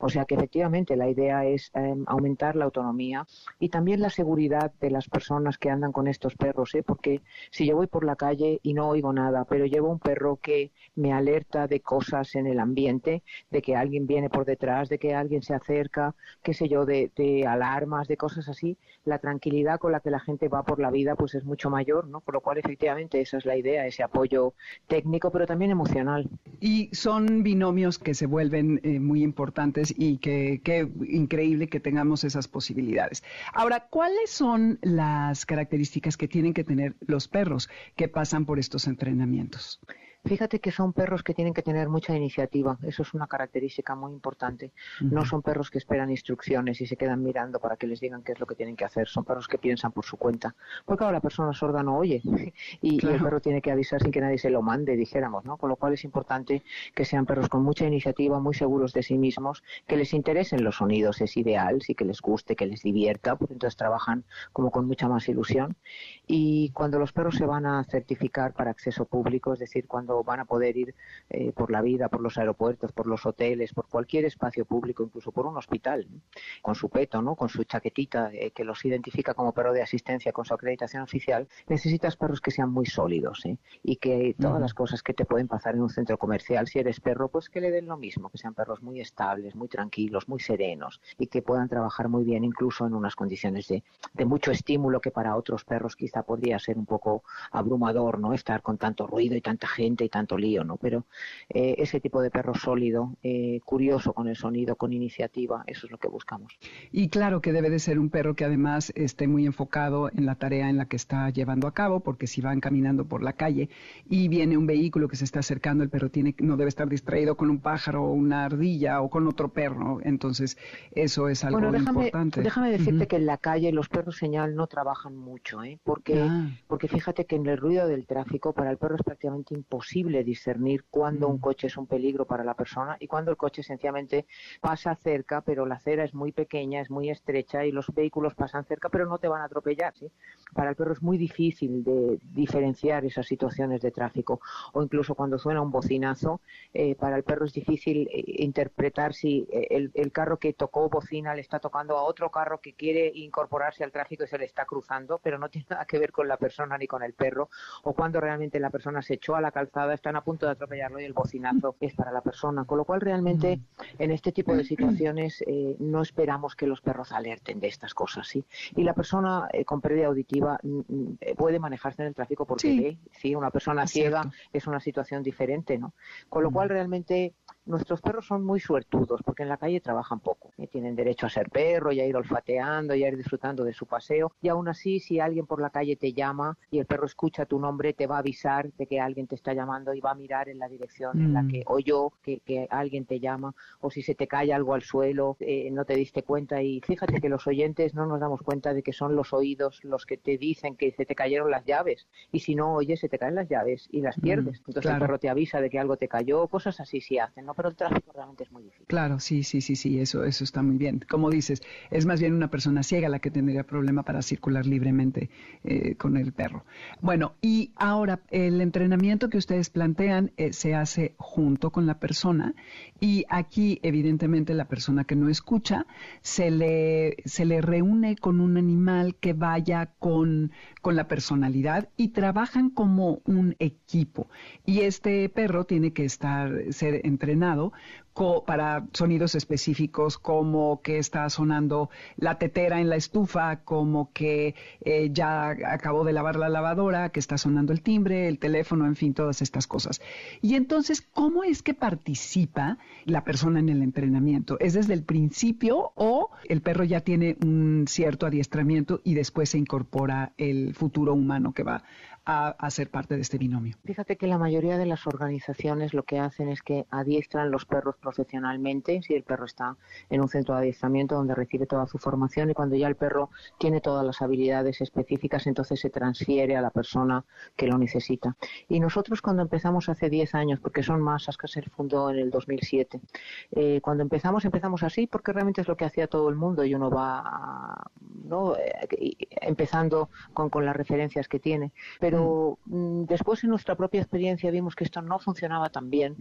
Speaker 5: O sea que efectivamente la idea es em, aumentar la autonomía y también la seguridad de las personas que andan con estos perros, ¿eh? porque si yo voy por la calle y no oigo nada, pero llevo un perro que me alerta de cosas en el ambiente, de que alguien viene por detrás, de que alguien se acerca, qué sé yo, de, de alarmas, de cosas así, la tranquilidad con la que la gente va por la vida pues es mucho mayor, ¿no? Por lo cual efectivamente esa es la idea, ese apoyo técnico, pero también emocional.
Speaker 1: Y son binomios que se vuelven eh, muy importantes y que, qué increíble que tengamos esas posibilidades. Ahora, ¿cuáles son las características que tienen que tener los perros que pasan por estos entrenamientos?
Speaker 5: Fíjate que son perros que tienen que tener mucha iniciativa, eso es una característica muy importante. No son perros que esperan instrucciones y se quedan mirando para que les digan qué es lo que tienen que hacer, son perros que piensan por su cuenta. Porque ahora la persona sorda no oye [laughs] y, el perro tiene que avisar sin que nadie se lo mande, dijéramos, ¿no? Con lo cual es importante que sean perros con mucha iniciativa, muy seguros de sí mismos, que les interesen los sonidos, es ideal, sí que les guste, que les divierta, porque entonces trabajan como con mucha más ilusión. Y cuando los perros se van a certificar para acceso público, es decir, cuando van a poder ir eh, por la vida, por los aeropuertos, por los hoteles, por cualquier espacio público, incluso por un hospital, con su peto, ¿no? con su chaquetita eh, que los identifica como perro de asistencia, con su acreditación oficial, necesitas perros que sean muy sólidos ¿eh? y que todas las cosas que te pueden pasar en un centro comercial, si eres perro, pues que le den lo mismo, que sean perros muy estables, muy tranquilos, muy serenos y que puedan trabajar muy bien incluso en unas condiciones de, de mucho estímulo que para otros perros quizá podría ser un poco abrumador, ¿no? Estar con tanto ruido y tanta gente y tanto lío, ¿no? Pero eh, ese tipo de perro sólido, eh, curioso con el sonido, con iniciativa, eso es lo que buscamos.
Speaker 1: Y claro que debe de ser un perro que además esté muy enfocado en la tarea en la que está llevando a cabo, porque si van caminando por la calle y viene un vehículo que se está acercando, el perro tiene no debe estar distraído con un pájaro o una ardilla o con otro perro. Entonces, eso es algo
Speaker 5: bueno, déjame,
Speaker 1: importante.
Speaker 5: Déjame decirte que en la calle los perros señal no trabajan mucho, ¿eh? Porque,
Speaker 1: Ah.
Speaker 5: porque fíjate que en el ruido del tráfico para el perro es prácticamente imposible discernir cuándo un
Speaker 1: Mm.
Speaker 5: coche es un peligro para la persona y cuándo el coche sencillamente pasa cerca, pero la acera es muy pequeña, es muy estrecha y los vehículos pasan cerca, pero no te van a atropellar. ¿sí? Para el perro es muy difícil de diferenciar esas situaciones de tráfico o incluso cuando suena un bocinazo, eh, para el perro es difícil eh, interpretar si eh, el, el carro que tocó bocina le está tocando a otro carro que quiere incorporarse al tráfico y se le está cruzando, pero no tiene nada que ver con la persona ni con el perro, o cuando realmente la persona se echó a la calzada, están a punto de atropellarlo y el bocinazo es para la persona. Con lo cual, realmente, en este tipo de situaciones eh, no esperamos que los perros alerten de estas cosas. ¿sí? Y la persona eh, con pérdida auditiva mm, mm, eh, puede manejarse en el tráfico porque
Speaker 1: Sí.
Speaker 5: ve, ¿sí? una persona
Speaker 1: Es
Speaker 5: ciega
Speaker 1: cierto.
Speaker 5: es una situación diferente. ¿no? Con lo cual, realmente, nuestros perros son muy suertudos porque en la calle trabajan poco. ¿eh? Tienen derecho a ser perro y a ir olfateando y a ir disfrutando de su paseo. Y aún así, si alguien por la calle te llama y el perro escucha tu nombre, te va a avisar de que alguien te está llamando y va a mirar en la dirección en la
Speaker 1: Mm.
Speaker 5: que oyó que, que alguien te llama. O si se te cae algo al suelo, eh, no te diste cuenta. Y fíjate que los oyentes no nos damos cuenta de que son los oídos los que te dicen que se te cayeron las llaves. Y si no oyes, se te caen las llaves y las
Speaker 1: Mm,
Speaker 5: pierdes. Entonces
Speaker 1: claro.
Speaker 5: el perro te avisa de que algo te cayó, cosas así sí hacen, ¿no? Pero el tráfico realmente es muy difícil.
Speaker 1: Claro, sí, sí, sí, sí, eso, eso está muy bien. Como dices, es más bien una persona ciega la que tendría problema para circular libremente eh, con el perro. Bueno, y ahora el entrenamiento que ustedes plantean eh, se hace junto con la persona y aquí evidentemente la persona que no escucha se le, se le reúne con un animal que vaya con, con la personalidad y trabajan como un equipo. Y este perro tiene que estar, ser entrenado para sonidos específicos como que está sonando la tetera en la estufa, como que eh, ya acabó de lavar la lavadora, que está sonando el timbre, el teléfono, en fin, todas estas cosas. Y entonces, ¿cómo es que participa la persona en el entrenamiento? ¿Es desde el principio o el perro ya tiene un cierto adiestramiento y después se incorpora el futuro humano que va a, ser parte de este binomio.
Speaker 5: Fíjate que la mayoría de las organizaciones lo que hacen es que adiestran los perros profesionalmente, si el perro está en un centro de adiestramiento donde recibe toda su formación y cuando ya el perro tiene todas las habilidades específicas, entonces se transfiere a la persona que lo necesita. Y nosotros cuando empezamos hace 10 años, porque son masas que se fundó en el 2007, eh, cuando empezamos empezamos así porque realmente es lo que hacía todo el mundo y uno va ¿no? Eh, empezando con, con las referencias que tiene. Pero pero mm, después en nuestra propia experiencia vimos que esto no funcionaba tan bien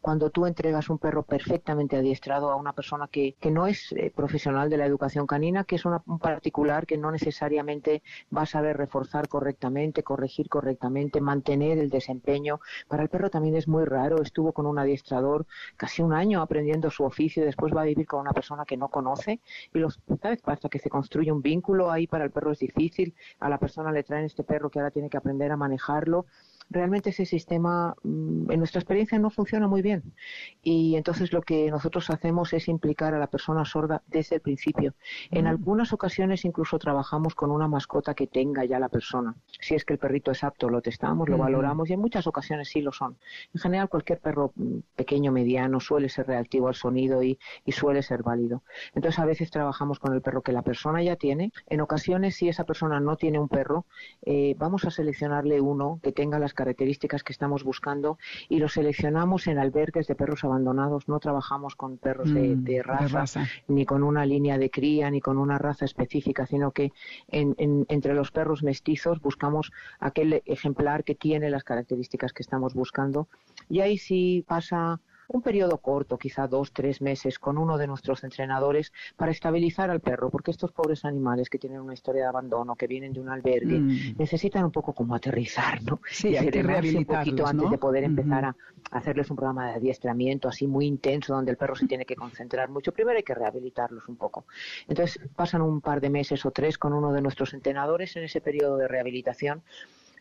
Speaker 5: cuando tú entregas un perro perfectamente adiestrado a una persona que, que no es eh, profesional de la educación canina, que es un particular que no necesariamente va a saber reforzar correctamente, corregir correctamente, mantener el desempeño. Para el perro también es muy raro. Estuvo con un adiestrador casi un año aprendiendo su oficio y después va a vivir con una persona que no conoce y los, ¿sabes? hasta que se construye un vínculo ahí para el perro es difícil. A la persona le traen este perro que ahora tiene que aprender a manejarlo realmente ese sistema, mm, en nuestra experiencia, no funciona muy bien. Y entonces lo que nosotros hacemos es implicar a la persona sorda desde el principio. En mm. algunas ocasiones incluso trabajamos con una mascota que tenga ya la persona. Si es que el perrito es apto, lo testamos, lo valoramos y en muchas ocasiones sí lo son. En general, cualquier perro mm, pequeño, mediano, suele ser reactivo al sonido y, suele ser válido. Entonces a veces trabajamos con el perro que la persona ya tiene. En ocasiones, si esa persona no tiene un perro, eh, vamos a seleccionarle uno que tenga las características que estamos buscando y los seleccionamos en albergues de perros abandonados. No trabajamos con perros de, mm, raza, ni con una línea de cría, ni con una raza específica, sino que entre los perros mestizos buscamos aquel ejemplar que tiene las características que estamos buscando. Y ahí sí pasa un periodo corto, quizá dos, tres meses, con uno de nuestros entrenadores para estabilizar al perro, porque estos pobres animales que tienen una historia de abandono, que vienen de un albergue, mm. necesitan un poco como aterrizar, ¿no?
Speaker 1: Sí, y hay que un poquito
Speaker 5: antes de poder empezar a hacerles un programa de adiestramiento así muy intenso, donde el perro se tiene que concentrar mucho. Primero hay que rehabilitarlos un poco. Entonces pasan un par de meses o tres con uno de nuestros entrenadores en ese periodo de rehabilitación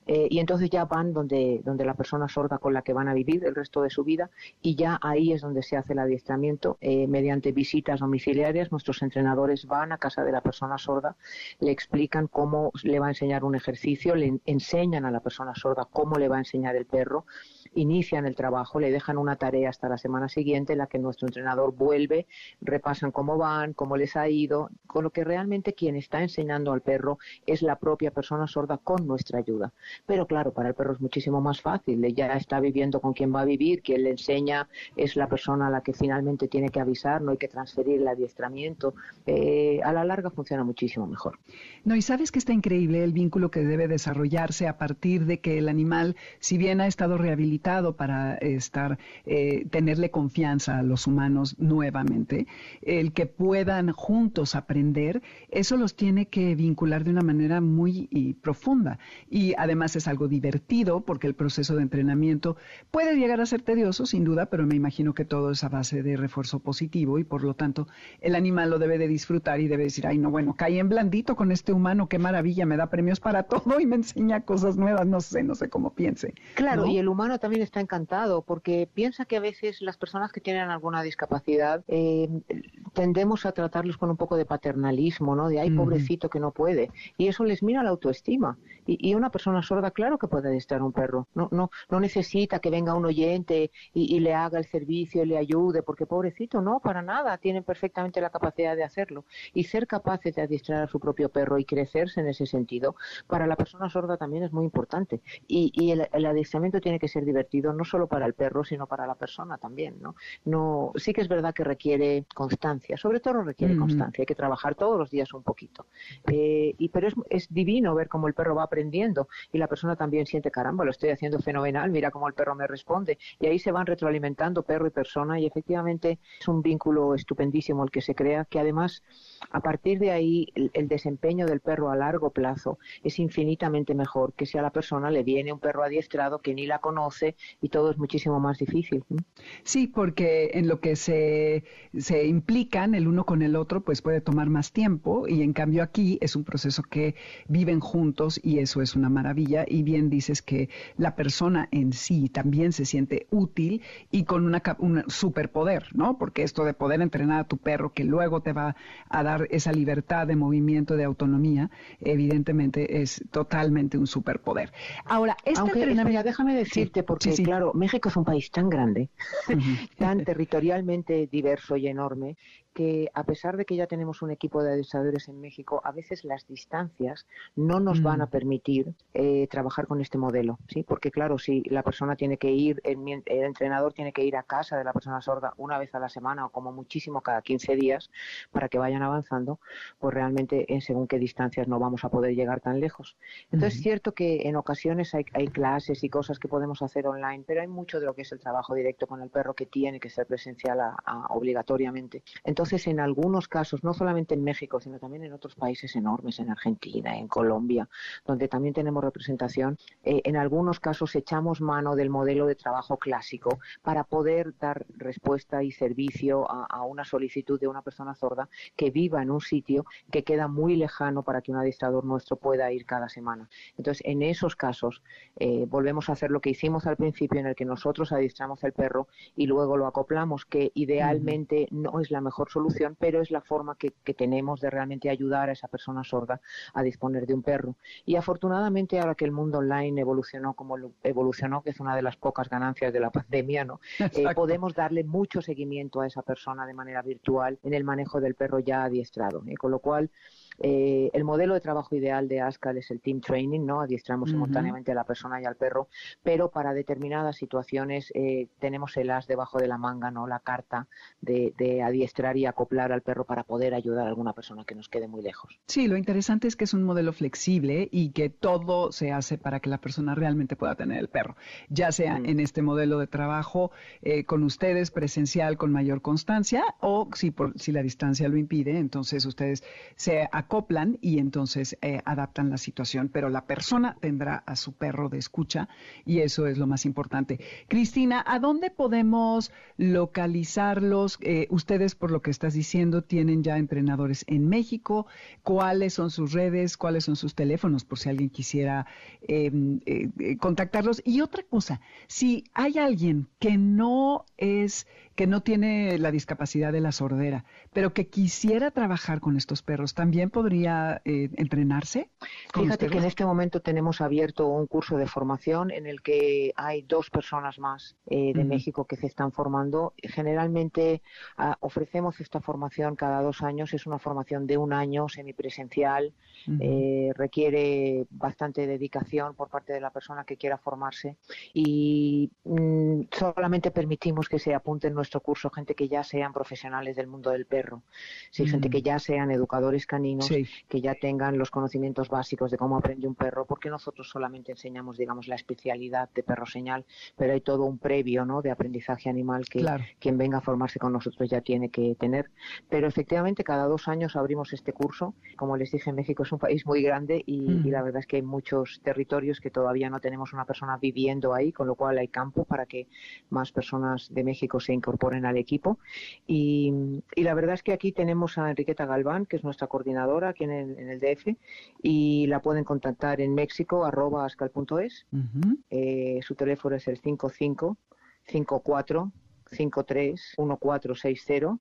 Speaker 5: eh, y entonces ya van donde, donde la persona sorda con la que van a vivir el resto de su vida y ya ahí es donde se hace el adiestramiento eh, mediante visitas domiciliarias. Nuestros entrenadores van a casa de la persona sorda, le explican cómo le va a enseñar un ejercicio, le enseñan a la persona sorda cómo le va a enseñar el perro inician el trabajo, le dejan una tarea hasta la semana siguiente en la que nuestro entrenador vuelve, repasan cómo van, cómo les ha ido, con lo que realmente quien está enseñando al perro es la propia persona sorda con nuestra ayuda. Pero claro, para el perro es muchísimo más fácil, ya está viviendo con quien va a vivir, quien le enseña es la persona a la que finalmente tiene que avisar, no hay que transferir el adiestramiento. Eh, a la larga funciona muchísimo mejor.
Speaker 1: No, y sabes que está increíble el vínculo que debe desarrollarse a partir de que el animal, si bien ha estado rehabilitado, para estar, eh, tenerle confianza a los humanos nuevamente, el que puedan juntos aprender, eso los tiene que vincular de una manera muy profunda. Y además es algo divertido porque el proceso de entrenamiento puede llegar a ser tedioso, sin duda, pero me imagino que todo es a base de refuerzo positivo y por lo tanto el animal lo debe de disfrutar y debe decir, ay no, bueno, caí en blandito con este humano, qué maravilla, me da premios para [laughs] todo y me enseña cosas nuevas, no sé, no sé cómo piense.
Speaker 5: Claro, y el humano también está encantado porque piensa que a veces las personas que tienen alguna discapacidad eh, tendemos a tratarlos con un poco de paternalismo, ¿no? De ay, pobrecito que no puede. Y eso les mira la autoestima. Y, una persona sorda, claro que puede estar un perro. No, no, no necesita que venga un oyente y, le haga el servicio y le ayude, porque pobrecito, no, para nada. Tienen perfectamente la capacidad de hacerlo. Y ser capaces de adiestrar a su propio perro y crecerse en ese sentido, para la persona sorda también es muy importante. Y, el, el adiestramiento tiene que ser divertido, no solo para el perro, sino para la persona también, ¿no? No, sí que es verdad que requiere constancia constancia, sobre todo requiere constancia, hay que trabajar todos los días un poquito. Eh, y pero es, es, divino ver cómo el perro va aprendiendo y la persona también siente, caramba, lo estoy haciendo fenomenal, mira cómo el perro me responde. Y ahí se van retroalimentando perro y persona y efectivamente es un vínculo estupendísimo el que se crea, que además a partir de ahí el, desempeño del perro a largo plazo es infinitamente mejor que si a la persona le viene un perro adiestrado que ni la conoce y todo es muchísimo más difícil.
Speaker 1: Sí, porque en lo que se, se implican el uno con el otro, pues puede tomar más tiempo y en cambio aquí es un proceso que viven juntos y eso es una maravilla y bien dices que la persona en sí también se siente útil y con una, un superpoder, ¿no? Porque esto de poder entrenar a tu perro que luego te va a dar esa libertad de movimiento, de autonomía, evidentemente es totalmente un superpoder.
Speaker 5: Ahora, este Aunque, déjame decirte, porque claro, México es un país tan grande, [laughs] tan territorialmente diverso y enorme, que a pesar de que ya tenemos un equipo de adestradores en México, a veces las distancias no nos van a mm. permitir eh, trabajar con este modelo, ¿sí? Porque claro, si la persona tiene que ir, el, entrenador tiene que ir a casa de la persona sorda una vez a la semana o como muchísimo cada 15 días para que vayan avanzando, pues realmente en según qué distancias no vamos a poder llegar tan lejos. Entonces es cierto que en ocasiones hay, clases y cosas que podemos hacer online, pero hay mucho de lo que es el trabajo directo con el perro que tiene que ser presencial obligatoriamente. Entonces, entonces, en algunos casos, no solamente en México, sino también en otros países enormes, en Argentina, en Colombia, donde también tenemos representación, eh, en algunos casos echamos mano del modelo de trabajo clásico para poder dar respuesta y servicio a, una solicitud de una persona sorda que viva en un sitio que queda muy lejano para que un adiestrador nuestro pueda ir cada semana. Entonces, en esos casos, eh, volvemos a hacer lo que hicimos al principio, en el que nosotros adiestramos el perro y luego lo acoplamos, que idealmente no es la mejor solución, pero es la forma que, tenemos de realmente ayudar a esa persona sorda a disponer de un perro. Y afortunadamente ahora que el mundo online evolucionó como evolucionó, que es una de las pocas ganancias de la pandemia, ¿no? [laughs] Eh, podemos darle mucho seguimiento a esa persona de manera virtual en el manejo del perro ya adiestrado. ¿eh? Con lo cual, eh, el modelo de trabajo ideal de ASCAL es el team training, ¿no? Adiestramos simultáneamente a la persona y al perro, pero para determinadas situaciones eh, tenemos el as debajo de la manga, ¿no? La carta de, adiestrar y acoplar al perro para poder ayudar a alguna persona que nos quede muy lejos.
Speaker 1: Sí, lo interesante es que es un modelo flexible y que todo se hace para que la persona realmente pueda tener el perro, ya sea mm. en este modelo de trabajo eh, con ustedes presencial con mayor constancia o si, por, si la distancia lo impide, entonces ustedes se acoplan y entonces eh, adaptan la situación, pero la persona tendrá a su perro de escucha y eso es lo más importante. Cristina, ¿a dónde podemos localizarlos? Eh, ustedes, por lo que estás diciendo, tienen ya entrenadores en México. ¿Cuáles son sus redes? ¿Cuáles son sus teléfonos? Por si alguien quisiera em, eh, contactarlos. Y otra cosa, si hay alguien que no es que no tiene la discapacidad de la sordera, pero que quisiera trabajar con estos perros, ¿también podría eh, entrenarse?
Speaker 5: Fíjate que en este momento tenemos abierto un curso de formación en el que hay dos personas más eh, de México que se están formando. Generalmente ah, ofrecemos esta formación cada dos años, es una formación de un año semipresencial, eh, requiere bastante dedicación por parte de la persona que quiera formarse. Y mm, solamente permitimos que se apunten nuestro curso gente que ya sean profesionales del mundo del perro, sí, gente que ya sean educadores caninos, que ya tengan los conocimientos básicos de cómo aprende un perro, porque nosotros solamente enseñamos, digamos, la especialidad de perro señal, pero hay todo un previo, ¿no? De aprendizaje animal que quien venga a formarse con nosotros ya tiene que tener. Pero efectivamente cada dos años abrimos este curso. Como les dije, México es un país muy grande y, y la verdad es que hay muchos territorios que todavía no tenemos una persona viviendo ahí, con lo cual hay campo para que más personas de México se incorporen incorporen al equipo. Y, la verdad es que aquí tenemos a Enriqueta Galván, que es nuestra coordinadora aquí en el, DF, y la pueden contactar en México, arroba ascal.es. Eh, su teléfono es el 55 54 53 1460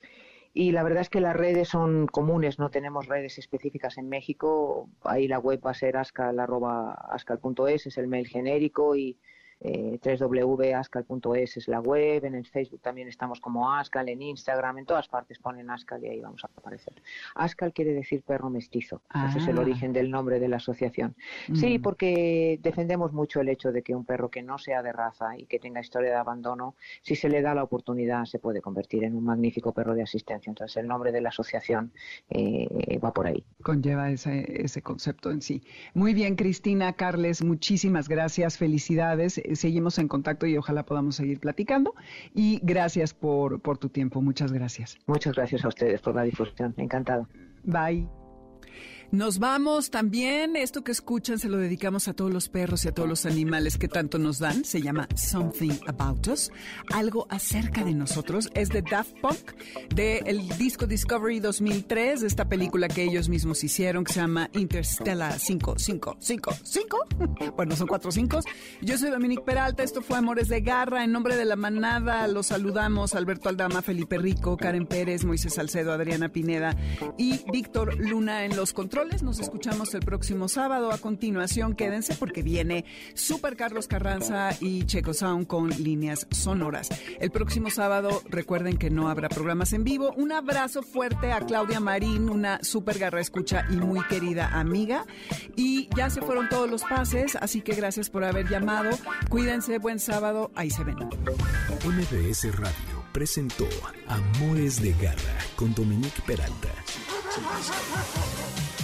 Speaker 5: y la verdad es que las redes son comunes, no tenemos redes específicas en México. Ahí la web va a ser ascal.es, es el mail genérico y eh, www.ascal.es es la web, en el Facebook también estamos como Ascal, en Instagram, en todas partes ponen Ascal y ahí vamos a aparecer. Ascal quiere decir perro mestizo, ese es el
Speaker 1: Ah.
Speaker 5: origen del nombre de la asociación. Sí,
Speaker 1: Mm.
Speaker 5: porque defendemos mucho el hecho de que un perro que no sea de raza y que tenga historia de abandono, si se le da la oportunidad, se puede convertir en un magnífico perro de asistencia. Entonces, el nombre de la asociación eh, va por ahí.
Speaker 1: conlleva ese, ese concepto en sí. Muy bien, Cristina, Carles, muchísimas gracias, felicidades. Eh, Seguimos en contacto y ojalá podamos seguir platicando. Y gracias por, por tu tiempo, muchas gracias.
Speaker 5: Muchas gracias a ustedes por la difusión. Encantado.
Speaker 1: Bye. Nos vamos también. Esto que escuchan se lo dedicamos a todos los perros y a todos los animales que tanto nos dan. Se llama Something About Us. Algo acerca de nosotros. Es de Daft Punk, del disco Discovery 2003, de esta película que ellos mismos hicieron que se llama Interstellar 5555. [laughs] Bueno, son cuatro cinco. Yo soy Dominique Peralta. Esto fue Amores de Garra. En nombre de la manada los saludamos Alberto Aldama, Felipe Rico, Karen Pérez, Moisés Salcedo, Adriana Pineda y Víctor Luna en los controles. Nos escuchamos el próximo sábado. A continuación, quédense porque viene Super Carlos Carranza y Checo Sound con líneas sonoras. El próximo sábado, recuerden que no habrá programas en vivo. Un abrazo fuerte a Claudia Marín, una super garra escucha y muy querida amiga. Y ya se fueron todos los pases, así que gracias por haber llamado. Cuídense, buen sábado. Ahí se ven.
Speaker 2: MBS Radio presentó Amores de Garra con Dominique Peralta.